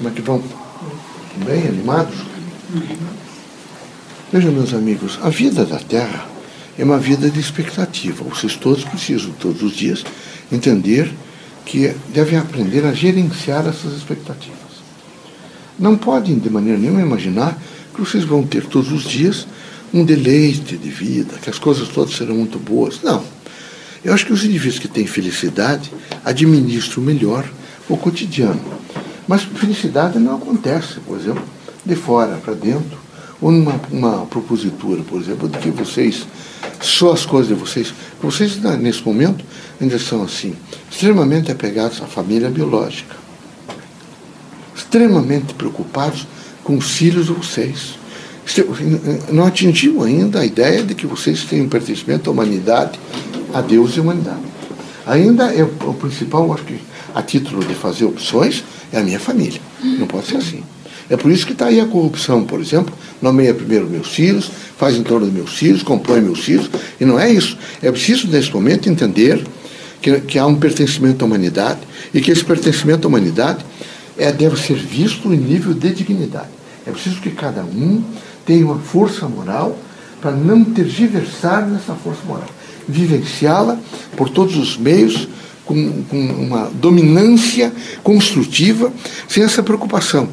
Como é que vão? Bem animados? Vejam, meus amigos, a vida da Terra é uma vida de expectativa. Vocês todos precisam, todos os dias, entender que devem aprender a gerenciar essas expectativas. Não podem, de maneira nenhuma, imaginar que vocês vão ter todos os dias um deleite de vida, que as coisas todas serão muito boas. Não. Eu acho que os indivíduos que têm felicidade administram melhor o cotidiano. Mas felicidade não acontece, por exemplo, de fora para dentro, ou numa uma propositura, por exemplo, de que vocês, só as coisas de vocês, vocês nesse momento ainda são assim, extremamente apegados à família biológica, extremamente preocupados com os filhos de vocês. Não atingiu ainda a ideia de que vocês têm um pertencimento à humanidade, a Deus e à humanidade. Ainda é o principal, acho que, a título de fazer opções, é a minha família. Não pode ser assim. É por isso que está aí a corrupção, por exemplo. Nomeia primeiro meus filhos, faz em torno dos meus filhos, compõe meus filhos. E não é isso. É preciso, nesse momento, entender que, que há um pertencimento à humanidade e que esse pertencimento à humanidade é, deve ser visto em nível de dignidade. É preciso que cada um tenha uma força moral para não tergiversar nessa força moral. Vivenciá-la por todos os meios com, com uma dominância construtiva, sem essa preocupação.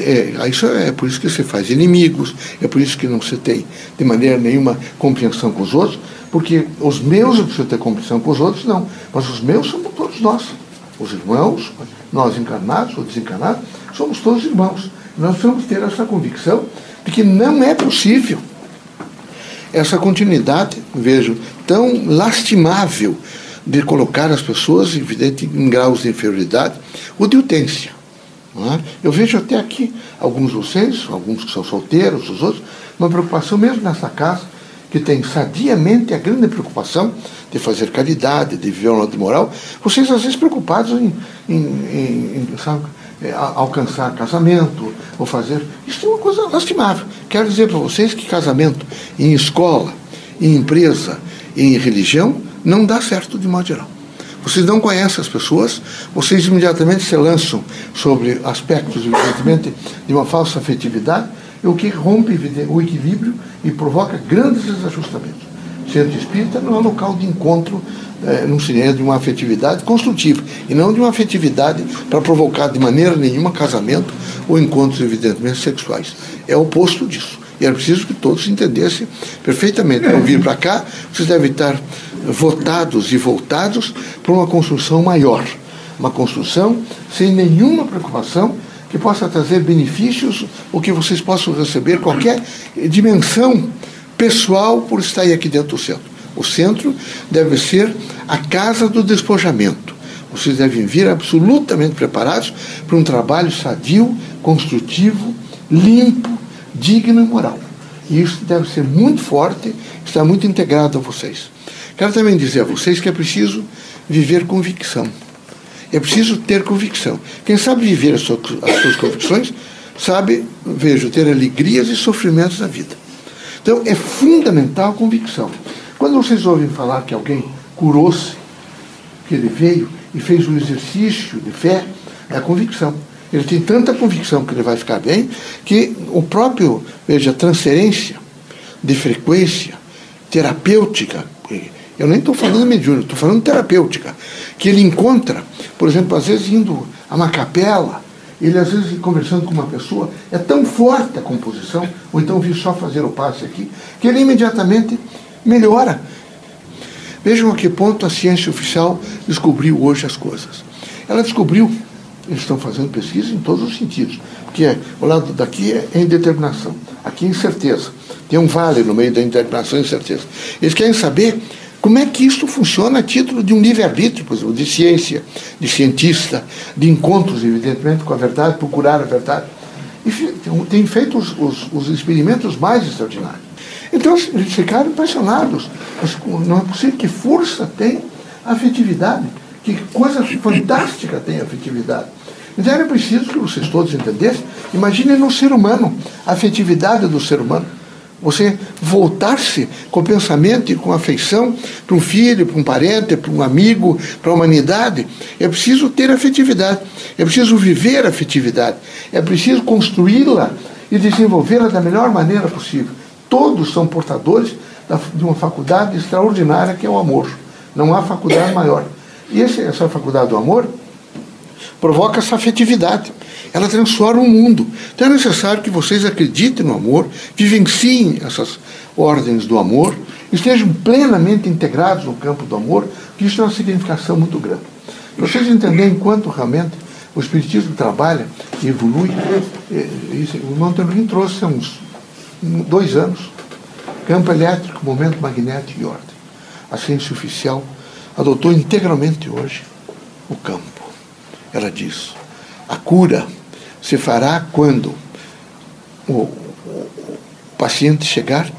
É, isso é por isso que você faz inimigos, é por isso que não se tem de maneira nenhuma compreensão com os outros, porque os meus eu preciso ter compreensão com os outros, não. Mas os meus somos todos nós. Os irmãos, nós encarnados ou desencarnados, somos todos irmãos. Nós precisamos ter essa convicção de que não é possível essa continuidade, vejo, tão lastimável de colocar as pessoas, evidente, em graus de inferioridade ou de utência. É? Eu vejo até aqui alguns vocês, alguns que são solteiros, os outros, uma preocupação mesmo nessa casa, que tem sadiamente a grande preocupação de fazer caridade, de viver um lado moral, vocês às vezes preocupados em, em, em, em sabe, é, alcançar casamento ou fazer. Isso é uma coisa lastimável. Quero dizer para vocês que casamento em escola, em empresa, em religião, não dá certo de modo geral. Vocês não conhecem as pessoas, vocês imediatamente se lançam sobre aspectos, evidentemente, de uma falsa afetividade, o que rompe o equilíbrio e provoca grandes desajustamentos. Centro espírita não é local de encontro é, no cinema de uma afetividade construtiva e não de uma afetividade para provocar de maneira nenhuma casamento ou encontros evidentemente sexuais. É o oposto disso. E era preciso que todos entendessem perfeitamente. Ao vir para cá, vocês devem estar votados e voltados para uma construção maior. Uma construção sem nenhuma preocupação que possa trazer benefícios ou que vocês possam receber qualquer dimensão pessoal por estar aqui dentro do centro. O centro deve ser a casa do despojamento. Vocês devem vir absolutamente preparados para um trabalho sadio, construtivo, limpo, digno e moral. E isso deve ser muito forte, está muito integrado a vocês. Quero também dizer a vocês que é preciso viver convicção. É preciso ter convicção. Quem sabe viver as suas, as suas convicções, sabe, vejo, ter alegrias e sofrimentos na vida. Então, é fundamental a convicção. Quando vocês ouvem falar que alguém curou-se, que ele veio e fez um exercício de fé, é a convicção. Ele tem tanta convicção que ele vai ficar bem, que o próprio, veja, transferência de frequência terapêutica, eu nem estou falando mediúnica, estou falando terapêutica, que ele encontra, por exemplo, às vezes indo a uma capela, ele às vezes conversando com uma pessoa, é tão forte a composição, ou então vir só fazer o passe aqui, que ele imediatamente melhora. Vejam a que ponto a ciência oficial descobriu hoje as coisas. Ela descobriu, eles estão fazendo pesquisa em todos os sentidos, porque é, o lado daqui é indeterminação, aqui é incerteza. Tem um vale no meio da indeterminação e incerteza. Eles querem saber como é que isso funciona a título de um livre-arbítrio, por exemplo, de ciência, de cientista, de encontros, evidentemente, com a verdade, procurar a verdade. E tem feito os, os, os experimentos mais extraordinários. Então eles ficaram impressionados. Não é possível que força tem afetividade, que coisa fantástica tem afetividade. Então era preciso que vocês todos entendessem. Imaginem no ser humano, a afetividade do ser humano. Você voltar-se com pensamento e com afeição para um filho, para um parente, para um amigo, para a humanidade. É preciso ter afetividade. É preciso viver a afetividade. É preciso construí-la e desenvolvê-la da melhor maneira possível. Todos são portadores de uma faculdade extraordinária que é o amor. Não há faculdade maior. E essa faculdade do amor provoca essa afetividade ela transforma o mundo. Então é necessário que vocês acreditem no amor, vivenciem essas ordens do amor, estejam plenamente integrados no campo do amor, que isso tem uma significação muito grande. Para vocês entenderem quanto realmente o Espiritismo trabalha e evolui, é, o Montanelli trouxe há uns dois anos campo elétrico, momento magnético e ordem. A ciência oficial adotou integralmente hoje o campo. Ela diz: a cura se fará quando o, paciente chegar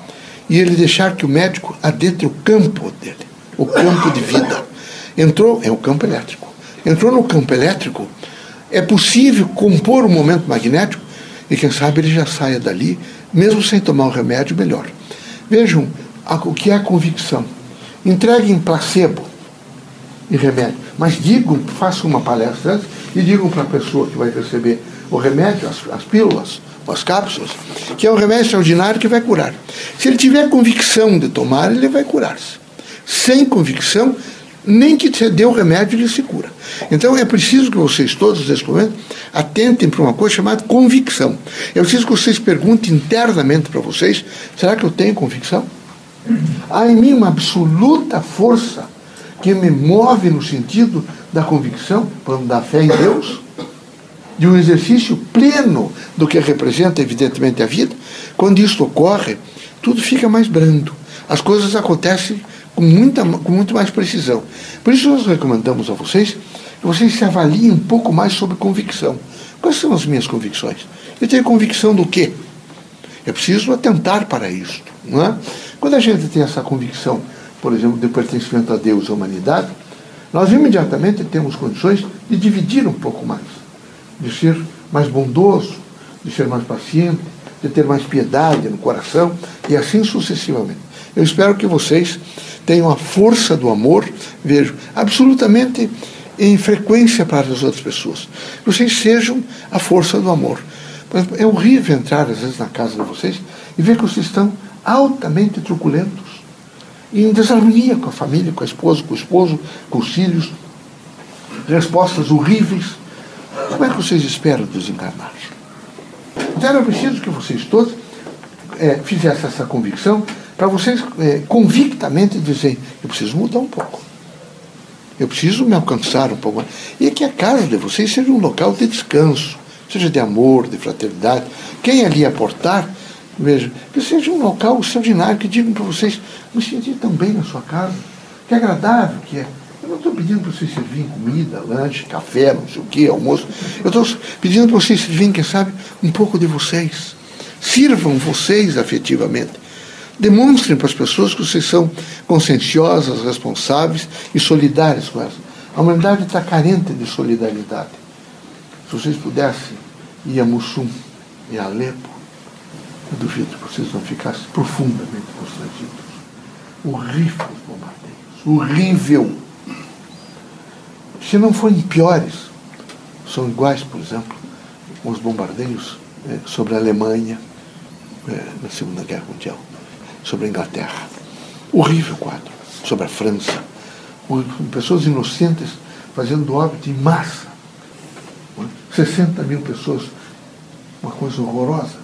e ele deixar que o médico adentre o campo dele, o campo de vida. Entrou, é o campo elétrico. Entrou no campo elétrico, é possível compor um momento magnético e quem sabe ele já saia dali, mesmo sem tomar o remédio, melhor. Vejam o que é a convicção. Entreguem placebo e remédio, mas digam, façam uma palestra antes e digam para a pessoa que vai receber o remédio, as, as pílulas, as cápsulas, que é um remédio extraordinário que vai curar. Se ele tiver convicção de tomar, ele vai curar-se. Sem convicção, nem que você dê o remédio, ele se cura. Então é preciso que vocês todos, nesse momento, atentem para uma coisa chamada convicção. É preciso que vocês perguntem internamente para vocês: será que eu tenho convicção? Há em mim uma absoluta força que me move no sentido da convicção, da fé em Deus? de um exercício pleno do que representa, evidentemente, a vida, quando isso ocorre, tudo fica mais brando. As coisas acontecem com, muita, com muito mais precisão. Por isso, nós recomendamos a vocês que vocês se avaliem um pouco mais sobre convicção. Quais são as minhas convicções? Eu tenho convicção do quê? É preciso atentar para isso. Não é? Quando a gente tem essa convicção, por exemplo, de pertencimento a Deus e à humanidade, nós imediatamente temos condições de dividir um pouco mais de ser mais bondoso, de ser mais paciente, de ter mais piedade no coração e assim sucessivamente. Eu espero que vocês tenham a força do amor, vejo, absolutamente em frequência para as outras pessoas. Vocês sejam a força do amor. É horrível entrar, às vezes, na casa de vocês e ver que vocês estão altamente truculentos, em desarmonia com a família, com a esposa, com o esposo, com os filhos, respostas horríveis, como é que vocês esperam desencarnar? Então era preciso que vocês todos é, fizessem essa convicção para vocês é, convictamente dizerem, eu preciso mudar um pouco. Eu preciso me alcançar um pouco mais. E que a casa de vocês seja um local de descanso, seja de amor, de fraternidade. Quem ali aportar, veja, que seja um local extraordinário, que digam para vocês, me senti tão bem na sua casa, que agradável que é não estou pedindo para vocês servirem comida, lanche, café, não sei o que, almoço. Eu estou pedindo para vocês servirem, quem sabe, um pouco de vocês. Sirvam vocês afetivamente. Demonstrem para as pessoas que vocês são conscienciosas, responsáveis e solidárias com elas. A humanidade está carente de solidariedade. Se vocês pudessem ir a Mussum e a Alepo, eu duvido que vocês não ficassem profundamente constrangidos. Horrível os bombardeios. Horrível se não forem piores, são iguais, por exemplo, os bombardeios é, sobre a Alemanha é, na Segunda Guerra Mundial, sobre a Inglaterra. Horrível quadro. Sobre a França. Pessoas inocentes fazendo óbito em massa. 60 mil pessoas, uma coisa horrorosa.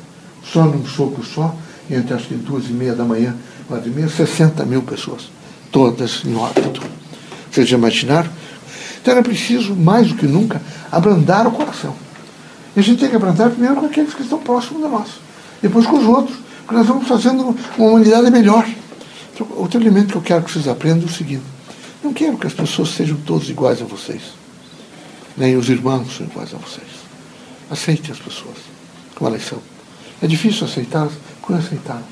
Só num soco só, entre acho que duas e meia da manhã, quatro e meia, 60 mil pessoas. Todas em óbito. Vocês já imaginaram? Então era preciso, mais do que nunca, abrandar o coração. E a gente tem que abrandar primeiro com aqueles que estão próximos de nós, depois com os outros, porque nós vamos fazendo uma humanidade melhor. Então, outro elemento que eu quero que vocês aprendam é o seguinte: não quero que as pessoas sejam todos iguais a vocês, nem os irmãos são iguais a vocês. Aceite as pessoas como elas são. É difícil aceitá-las, procure aceitá-las.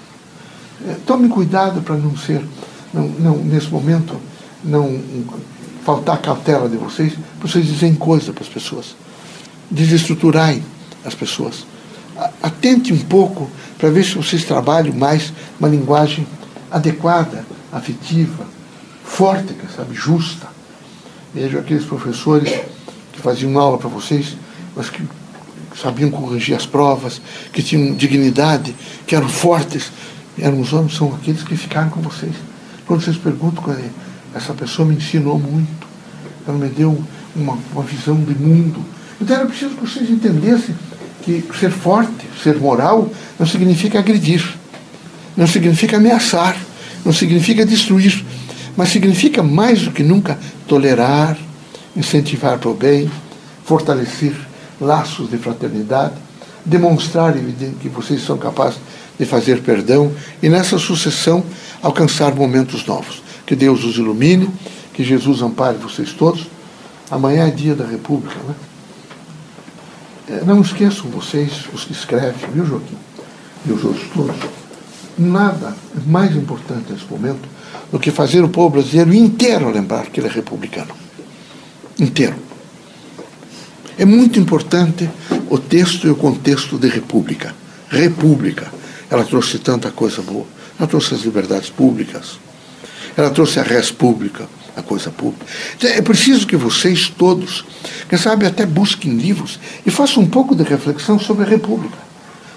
É, tome cuidado para não ser, não, não, nesse momento, não faltar cautela de vocês, para vocês dizerem coisa para as pessoas. Desestruturarem as pessoas. atente um pouco para ver se vocês trabalham mais uma linguagem adequada, afetiva, forte, sabe, justa. Vejo aqueles professores que faziam aula para vocês, mas que sabiam corrigir as provas, que tinham dignidade, que eram fortes. Eram os homens, são aqueles que ficaram com vocês. Quando vocês perguntam, essa pessoa me ensinou muito, ela me deu uma, uma visão de mundo. Então era preciso que vocês entendessem que ser forte, ser moral, não significa agredir, não significa ameaçar, não significa destruir, mas significa mais do que nunca tolerar, incentivar para o bem, fortalecer laços de fraternidade, demonstrar que vocês são capazes de fazer perdão e nessa sucessão alcançar momentos novos. Que Deus os ilumine, que Jesus ampare vocês todos. Amanhã é dia da República, né? É, não esqueçam vocês, os que escrevem, viu, Joaquim? E os outros todos. Nada mais importante nesse momento do que fazer o povo brasileiro inteiro lembrar que ele é republicano. Inteiro. É muito importante o texto e o contexto de república. República. Ela trouxe tanta coisa boa. Ela trouxe as liberdades públicas. Ela trouxe a res pública a coisa pública. Então, é preciso que vocês todos, quem sabe até busquem livros e façam um pouco de reflexão sobre a República.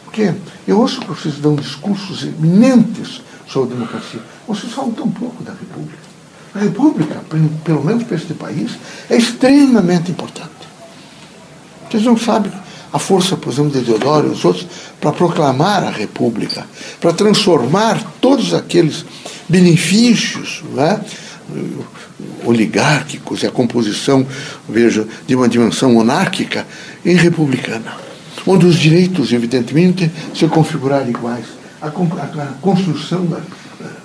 Porque eu ouço que vocês dão discursos eminentes sobre a democracia. Vocês falam tão pouco da República. A República, pelo menos para este país, é extremamente importante. Vocês não sabem a força, por exemplo, de Deodoro e os outros para proclamar a República, para transformar todos aqueles benefícios, não é? oligárquicos e a composição, veja, de uma dimensão monárquica em republicana, onde os direitos, evidentemente, se configurarem iguais, a, construção da,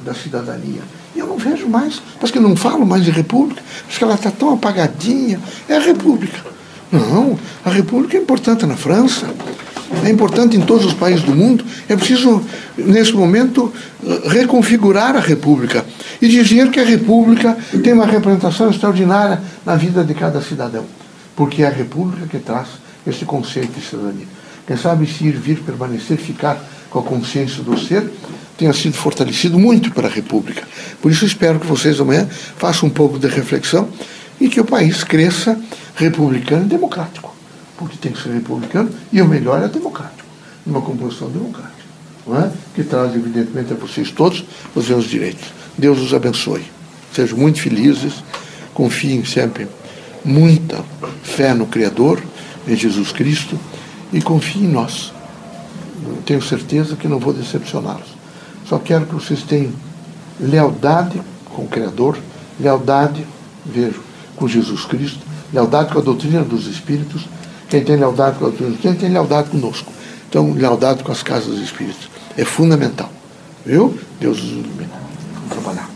da cidadania. E eu não vejo mais, porque não falo mais de república, acho que ela está tão apagadinha. É a república. Não, a república é importante na França, é importante em todos os países do mundo. É preciso, nesse momento, reconfigurar a República e dizer que a República tem uma representação extraordinária na vida de cada cidadão, porque é a República que traz esse conceito de cidadania. Quem sabe se ir, vir, permanecer, ficar com a consciência do ser, tenha sido fortalecido muito pela República. Por isso espero que vocês amanhã façam um pouco de reflexão e que o país cresça republicano e democrático porque tem que ser republicano, e o melhor é democrático, numa composição democrática, não é? que traz, evidentemente, a vocês todos os seus direitos. Deus os abençoe. Sejam muito felizes, confiem sempre muita fé no Criador, em Jesus Cristo, e confiem em nós. Tenho certeza que não vou decepcioná-los. Só quero que vocês tenham lealdade com o Criador, lealdade, vejo, com Jesus Cristo, lealdade com a doutrina dos Espíritos quem tem lealdade com a doutrina quem tem lealdade conosco. Então, lealdade com as casas dos espíritos. É fundamental. Viu? Deus os ilumine. Vamos trabalhar.